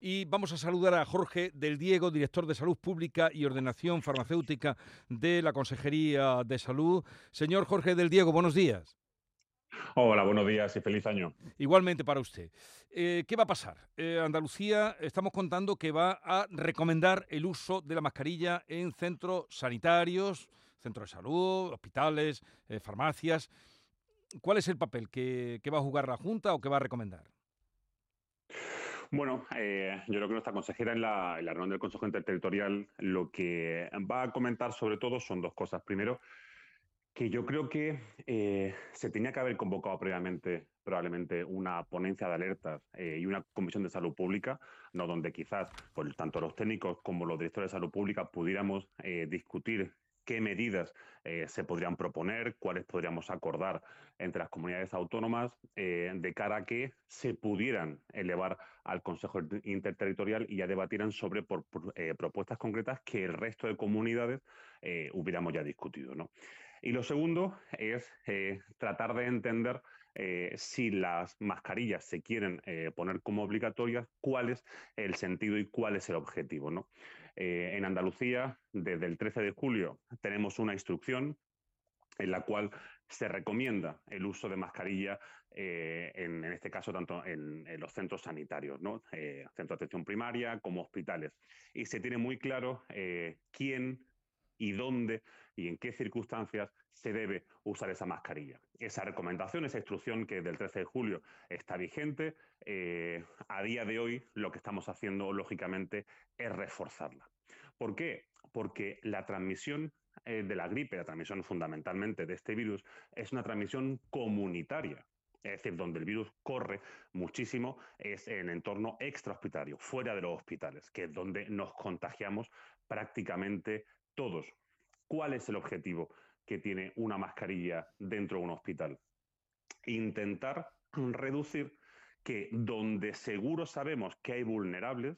Y vamos a saludar a Jorge del Diego, director de Salud Pública y Ordenación Farmacéutica de la Consejería de Salud. Señor Jorge del Diego, buenos días. Hola, buenos días y feliz año. Igualmente para usted. Eh, ¿Qué va a pasar? Eh, Andalucía estamos contando que va a recomendar el uso de la mascarilla en centros sanitarios, centros de salud, hospitales, eh, farmacias. ¿Cuál es el papel que va a jugar la Junta o que va a recomendar? Bueno, eh, yo creo que nuestra consejera en la, reunión del Consejo Interterritorial lo que va a comentar sobre todo son dos cosas. Primero, que yo creo que eh, se tenía que haber convocado previamente probablemente una ponencia de alertas eh, y una comisión de salud pública, no donde quizás tanto los técnicos como los directores de salud pública pudiéramos discutir qué medidas eh, se podrían proponer, cuáles podríamos acordar entre las comunidades autónomas eh, de cara a que se pudieran elevar al Consejo Interterritorial y ya debatieran sobre eh, propuestas concretas que el resto de comunidades hubiéramos ya discutido. Y lo segundo es tratar de entender si las mascarillas se quieren poner como obligatorias, cuál es el sentido y cuál es el objetivo. ¿no? Eh, en Andalucía, desde el 13 de julio, tenemos una instrucción en la cual se recomienda el uso de mascarilla, eh, en, este caso tanto en, los centros sanitarios, ¿no? Eh, de atención primaria como hospitales. Y se tiene muy claro quién y dónde y en qué circunstancias se debe usar esa mascarilla. Esa recomendación, esa instrucción que del 13 de julio está vigente, eh, a día de hoy lo que estamos haciendo, lógicamente, es reforzarla. ¿Por qué? Porque la transmisión eh, de la gripe, la transmisión fundamentalmente de este virus, es una transmisión comunitaria. Es decir, donde el virus corre muchísimo es en entorno extrahospitalario, fuera de los hospitales, que es donde nos contagiamos prácticamente todos. ¿Cuál es el objetivo que tiene una mascarilla dentro de un hospital? Intentar reducir que donde seguro sabemos que hay vulnerables,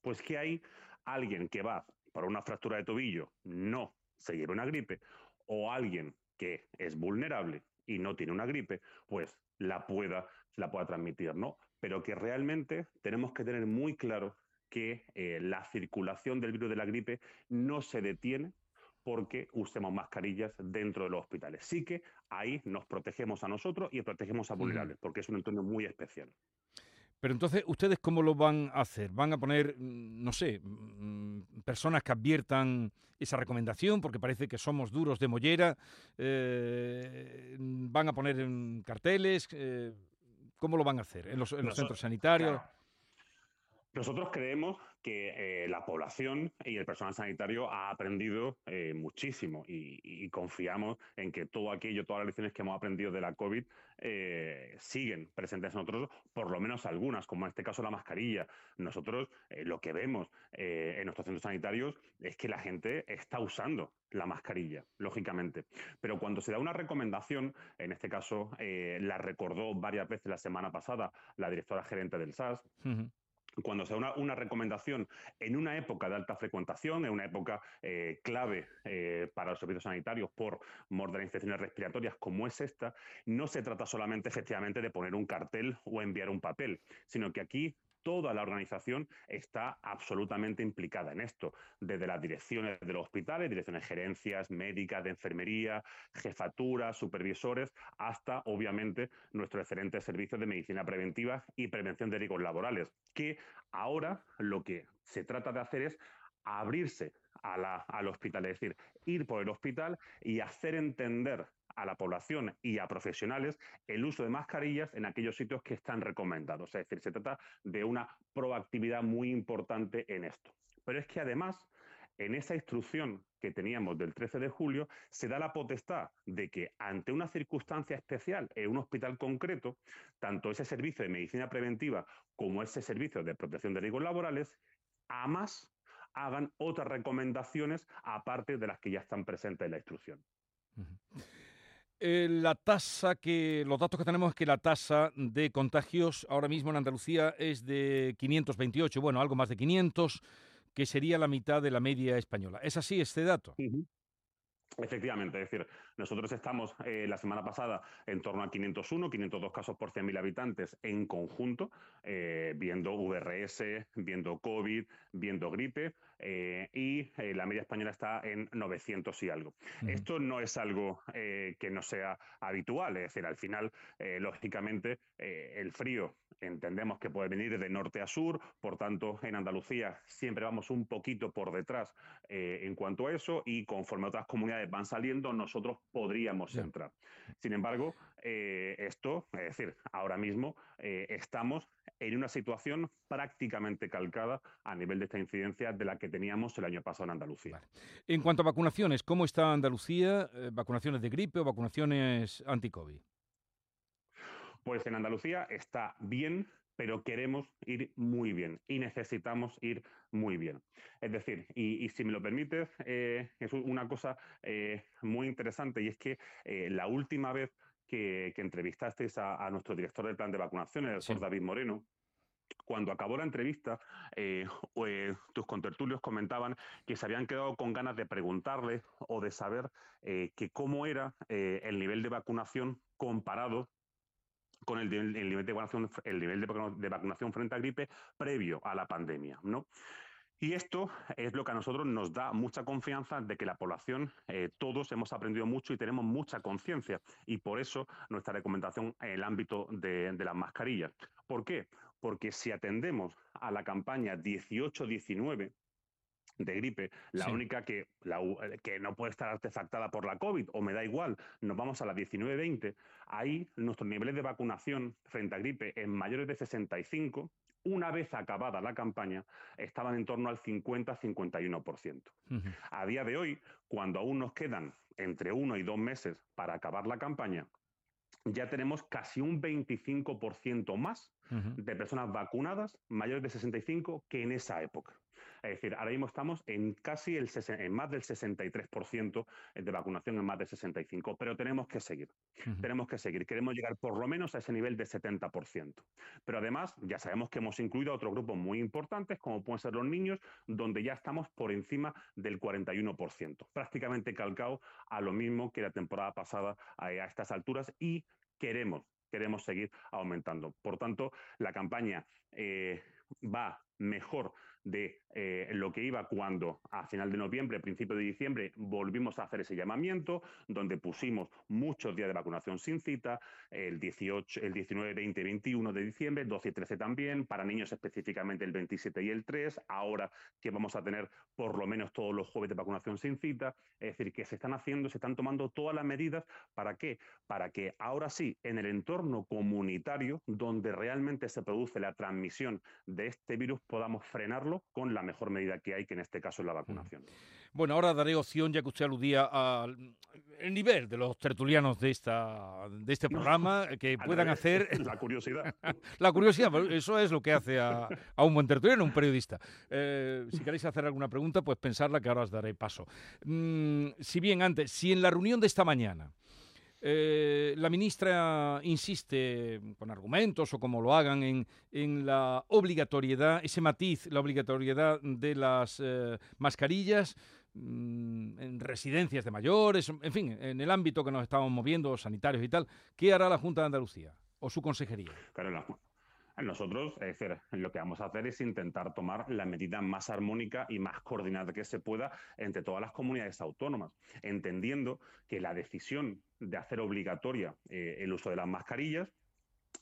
pues que hay alguien que va por una fractura de tobillo, no se lleve una gripe, o alguien que es vulnerable y no tiene una gripe, pues la pueda, la pueda transmitir, ¿no? Pero que realmente tenemos que tener muy claro que eh, la circulación del virus de la gripe no se detiene porque usemos mascarillas dentro de los hospitales. Sí que ahí nos protegemos a nosotros y protegemos a vulnerables, porque es un entorno muy especial. Pero entonces, ¿ustedes cómo lo van a hacer? ¿Van a poner, mm, no sé, mm, personas que adviertan esa recomendación, porque parece que somos duros de mollera? Eh, ¿Van a poner carteles? Eh, ¿Cómo lo van a hacer? ¿En los, centros sanitarios? Nosotros creemos que eh, la población y el personal sanitario ha aprendido eh, muchísimo y, confiamos en que todo aquello, todas las lecciones que hemos aprendido de la COVID eh, siguen presentes en nosotros, por lo menos algunas, como en este caso la mascarilla. Nosotros lo que vemos en nuestros centros sanitarios es que la gente está usando la mascarilla, lógicamente. Pero cuando se da una recomendación, en este caso la recordó varias veces la semana pasada la directora gerente del SAS, cuando se da una, recomendación en una época de alta frecuentación, en una época eh, clave eh, para los servicios sanitarios por mor de infecciones respiratorias como es esta, no se trata solamente efectivamente de poner un cartel o enviar un papel, sino que aquí toda la organización está absolutamente implicada en esto, desde las direcciones de los hospitales, direcciones gerencias, médicas, de enfermería, jefaturas, supervisores, hasta, obviamente, nuestro excelente servicio de medicina preventiva y prevención de riesgos laborales, que ahora lo que se trata de hacer es abrirse al hospital, es decir, ir por el hospital y hacer entender a la población y a profesionales el uso de mascarillas en aquellos sitios que están recomendados. Es decir, se trata de una proactividad muy importante en esto. Pero es que además, en esa instrucción que teníamos del 13 de julio, se da la potestad de que ante una circunstancia especial en un hospital concreto, tanto ese servicio de medicina preventiva como ese servicio de protección de riesgos laborales, a hagan otras recomendaciones aparte de las que ya están presentes en la instrucción. Eh, la tasa que, los datos que tenemos es que la tasa de contagios ahora mismo en Andalucía es de 528, bueno, algo más de 500, que sería la mitad de la media española. ¿Es así este dato? Efectivamente, es decir, Nosotros estamos eh, la semana pasada en torno a 501, 502 casos por 100.000 habitantes en conjunto, eh, viendo VRS, viendo COVID, viendo gripe, eh, y la media española está en 900 y algo. Esto no es algo que no sea habitual, es decir, al final, lógicamente, el frío entendemos que puede venir de norte a sur, por tanto, en Andalucía siempre vamos un poquito por detrás en cuanto a eso, y conforme otras comunidades van saliendo, nosotros podríamos entrar. Sin embargo, eh, esto, es decir, ahora mismo eh, estamos en una situación prácticamente calcada a nivel de esta incidencia de la que teníamos el año pasado en Andalucía. En cuanto a vacunaciones, ¿cómo está Andalucía? Eh, ¿Vacunaciones de gripe o vacunaciones anti-COVID? Pues en Andalucía está bien, pero queremos ir muy bien y necesitamos ir muy bien. Es decir, y, si me lo permites, eh, es una cosa eh, muy interesante y es que eh, la última vez que, entrevistasteis a, nuestro director del plan de vacunación, el doctor David Moreno, cuando acabó la entrevista, tus contertulios comentaban que se habían quedado con ganas de preguntarle o de saber que cómo era el nivel de vacunación comparado con el, nivel, de vacunación, frente a gripe previo a la pandemia, ¿no? Y esto es lo que a nosotros nos da mucha confianza de que la población, eh, todos hemos aprendido mucho y tenemos mucha conciencia. Y por eso nuestra recomendación en el ámbito de, de las mascarillas. ¿Por qué? Porque si atendemos a la campaña 18-19, de gripe, la única que, la, eh, que no puede estar artefactada por la COVID, o me da igual, nos vamos a la 19-20, ahí nuestros niveles de vacunación frente a gripe en mayores de 65, una vez acabada la campaña, estaban en torno al 50-51%. A día de hoy, cuando aún nos quedan entre uno y dos meses para acabar la campaña, ya tenemos casi un 25% más de personas vacunadas mayores de 65 que en esa época. Es decir, ahora mismo estamos en casi el en más del 63% de vacunación en más del 65%, pero tenemos que seguir. Tenemos que seguir. Queremos llegar por lo menos a ese nivel de 70%. Pero además, ya sabemos que hemos incluido a otros grupos muy importantes, como pueden ser los niños, donde ya estamos por encima del 41%, prácticamente calcado a lo mismo que la temporada pasada a, estas alturas y queremos queremos seguir aumentando. Por tanto, la campaña eh, va mejor de eh, lo que iba cuando a final de noviembre, principio de diciembre, volvimos a hacer ese llamamiento, donde pusimos muchos días de vacunación sin cita, el 18, el 19, 20, 21 de diciembre, 12 y 13 también, para niños específicamente el 27 y el 3, ahora que vamos a tener por lo menos todos los jueves de vacunación sin cita, es decir, que se están haciendo, se están tomando todas las medidas, ¿para qué? Para que ahora sí, en el entorno comunitario, donde realmente se produce la transmisión de este virus, podamos frenarlo con la mejor medida que hay, que en este caso es la vacunación. Bueno, ahora daré opción, ya que usted aludía al nivel de los tertulianos de, esta, de este programa, que puedan hacer... La curiosidad. la curiosidad, eso es lo que hace a, un buen tertuliano, un periodista. Eh, si queréis hacer alguna pregunta, pues pensarla que ahora os daré paso. Mm, si bien antes, si en la reunión de esta mañana eh, la ministra insiste con argumentos o como lo hagan en, la obligatoriedad, ese matiz, la obligatoriedad de las eh, mascarillas mm, en residencias de mayores, en fin, en el ámbito que nos estamos moviendo, sanitarios y tal. ¿Qué hará la Junta de Andalucía o su consejería? Claro, nosotros, es decir, lo que vamos a hacer es intentar tomar la medida más armónica y más coordinada que se pueda entre todas las comunidades autónomas, entendiendo que la decisión de hacer obligatoria eh, el uso de las mascarillas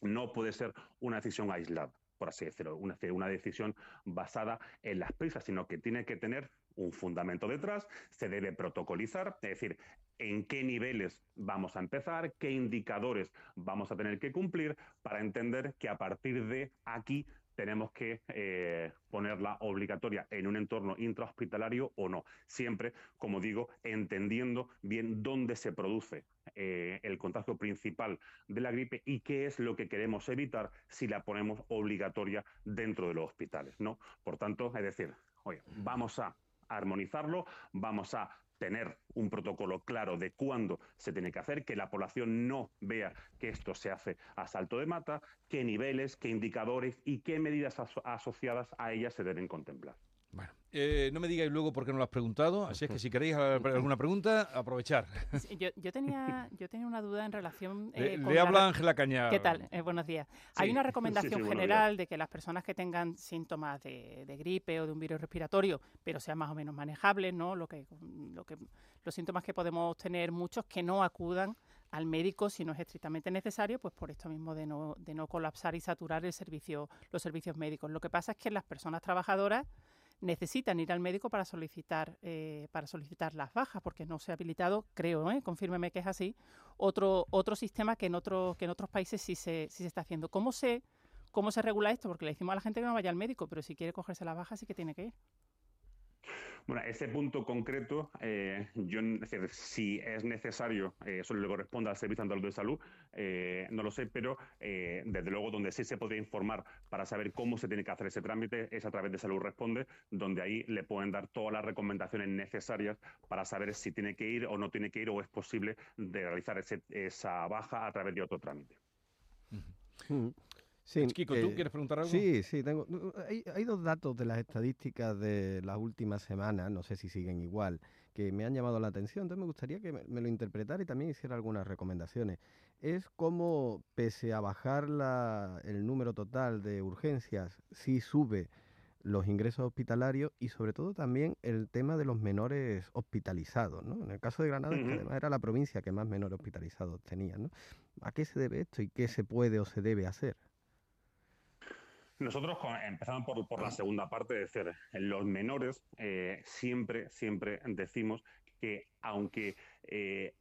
no puede ser una decisión aislada por así decirlo, una, una decisión basada en las prisas, sino que tiene que tener un fundamento detrás, se debe protocolizar, es decir, en qué niveles vamos a empezar, qué indicadores vamos a tener que cumplir para entender que a partir de aquí tenemos que eh, ponerla obligatoria en un entorno intrahospitalario o no. Siempre, como digo, entendiendo bien dónde se produce eh, el contagio principal de la gripe y qué es lo que queremos evitar si la ponemos obligatoria dentro de los hospitales. ¿no? Por tanto, es decir, oye, vamos a armonizarlo, vamos a tener un protocolo claro de cuándo se tiene que hacer, que la población no vea que esto se hace a salto de mata, qué niveles, qué indicadores y qué medidas asociadas a ellas se deben contemplar. Bueno, eh, no me digáis luego por qué no lo has preguntado, así es que si queréis alguna pregunta, aprovechar. yo, tenía, yo tenía una duda en relación... Eh, le, habla Ángela Cañar. ¿Qué tal? Eh, buenos días. Hay una recomendación general de que las personas que tengan síntomas de, gripe o de un virus respiratorio, pero sean más o menos manejables, ¿no? Lo que, lo que, los síntomas que podemos tener muchos, que no acudan al médico si no es estrictamente necesario, pues por esto mismo de no, de no colapsar y saturar el servicio, los servicios médicos. Lo que pasa es que las personas trabajadoras necesitan ir al médico para solicitar eh, para solicitar las bajas porque no se ha habilitado creo ¿eh? confírmeme que es así otro otro sistema que en otros que en otros países sí se sí se está haciendo. Cómo se cómo se regula esto porque le decimos a la gente que no vaya al médico pero si quiere cogerse la baja sí que tiene que ir bueno, ese punto concreto, eh, yo, es decir, si es necesario, eh, eso le corresponde al Servicio Andaluz de Salud, eh, no lo sé, pero desde luego donde sí se podría informar para saber cómo se tiene que hacer ese trámite es a través de Salud Responde, donde ahí le pueden dar todas las recomendaciones necesarias para saber si tiene que ir o no tiene que ir o es posible de realizar esa baja a través de otro trámite. Sí, Kiko, ¿tú quieres preguntar algo? Sí, sí, tengo. Hay, dos datos de las estadísticas de las últimas semanas, no sé si siguen igual, que me han llamado la atención. Entonces me gustaría que me, lo interpretara y también hiciera algunas recomendaciones. Es como, pese a bajar la, el número total de urgencias, sí sube los ingresos hospitalarios y sobre todo también el tema de los menores hospitalizados. ¿no? En el caso de Granada, que además era la provincia que más menores hospitalizados tenía. ¿no? ¿A qué se debe esto y qué se puede o se debe hacer? Nosotros empezamos por, la segunda parte, de decir, los menores eh, siempre, siempre decimos que aunque eh,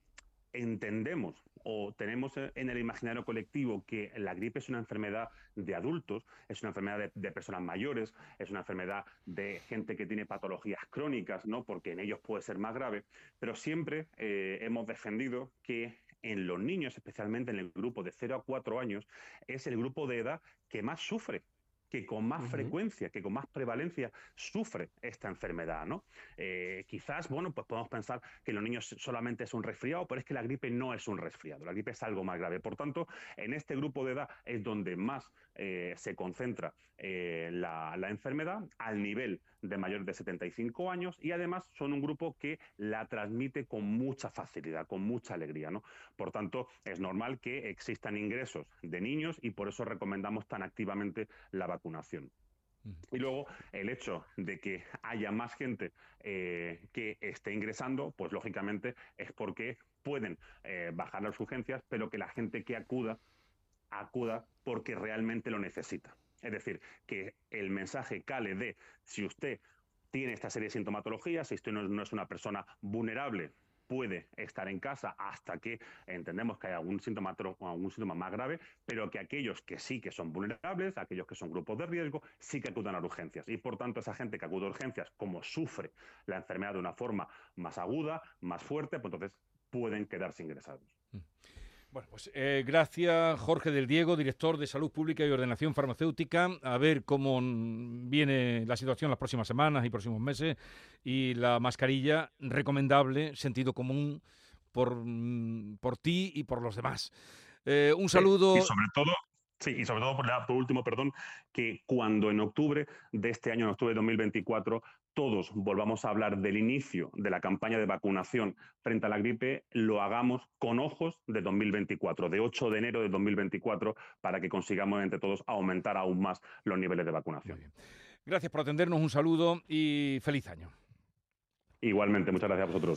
entendemos o tenemos en el imaginario colectivo que la gripe es una enfermedad de adultos, es una enfermedad de, personas mayores, es una enfermedad de gente que tiene patologías crónicas, ¿no? porque en ellos puede ser más grave, pero siempre eh, hemos defendido que en los niños, especialmente en el grupo de 0 a 4 años, es el grupo de edad que más sufre que con más frecuencia, que con más prevalencia sufre esta enfermedad, ¿no? Eh, quizás, bueno, pues podemos pensar que en los niños solamente es un resfriado, pero es que la gripe no es un resfriado, la gripe es algo más grave. Por tanto, en este grupo de edad es donde más eh, se concentra eh, la, la enfermedad al nivel de mayores de 75 años y además son un grupo que la transmite con mucha facilidad, con mucha alegría, ¿no? Por tanto, es normal que existan ingresos de niños y por eso recomendamos tan activamente la vacunación. Y luego el hecho de que haya más gente eh, que esté ingresando, pues lógicamente es porque pueden eh, bajar las urgencias, pero que la gente que acuda, acuda porque realmente lo necesita. Es decir, que el mensaje cale de si usted tiene esta serie de sintomatologías, si usted no, es una persona vulnerable, puede estar en casa hasta que entendemos que hay algún síntoma, más grave, pero que aquellos que sí que son vulnerables, aquellos que son grupos de riesgo, sí que acudan a urgencias. Y por tanto, esa gente que acude a urgencias, como sufre la enfermedad de una forma más aguda, más fuerte, pues entonces pueden quedarse ingresados. Mm. Bueno, pues eh, gracias Jorge del Diego, director de Salud Pública y Ordenación Farmacéutica. A ver cómo viene la situación las próximas semanas y próximos meses. Y la mascarilla, recomendable, sentido común por, mm, por ti y por los demás. Eh, un saludo. y sobre todo, Sí, y sobre todo, por, por, último, perdón, que cuando en octubre de este año, en octubre de 2024, todos volvamos a hablar del inicio de la campaña de vacunación frente a la gripe, lo hagamos con ojos de 2024, de 8 de enero de 2024, para que consigamos entre todos aumentar aún más los niveles de vacunación. Gracias por atendernos, un saludo y feliz año. Igualmente, muchas gracias a vosotros.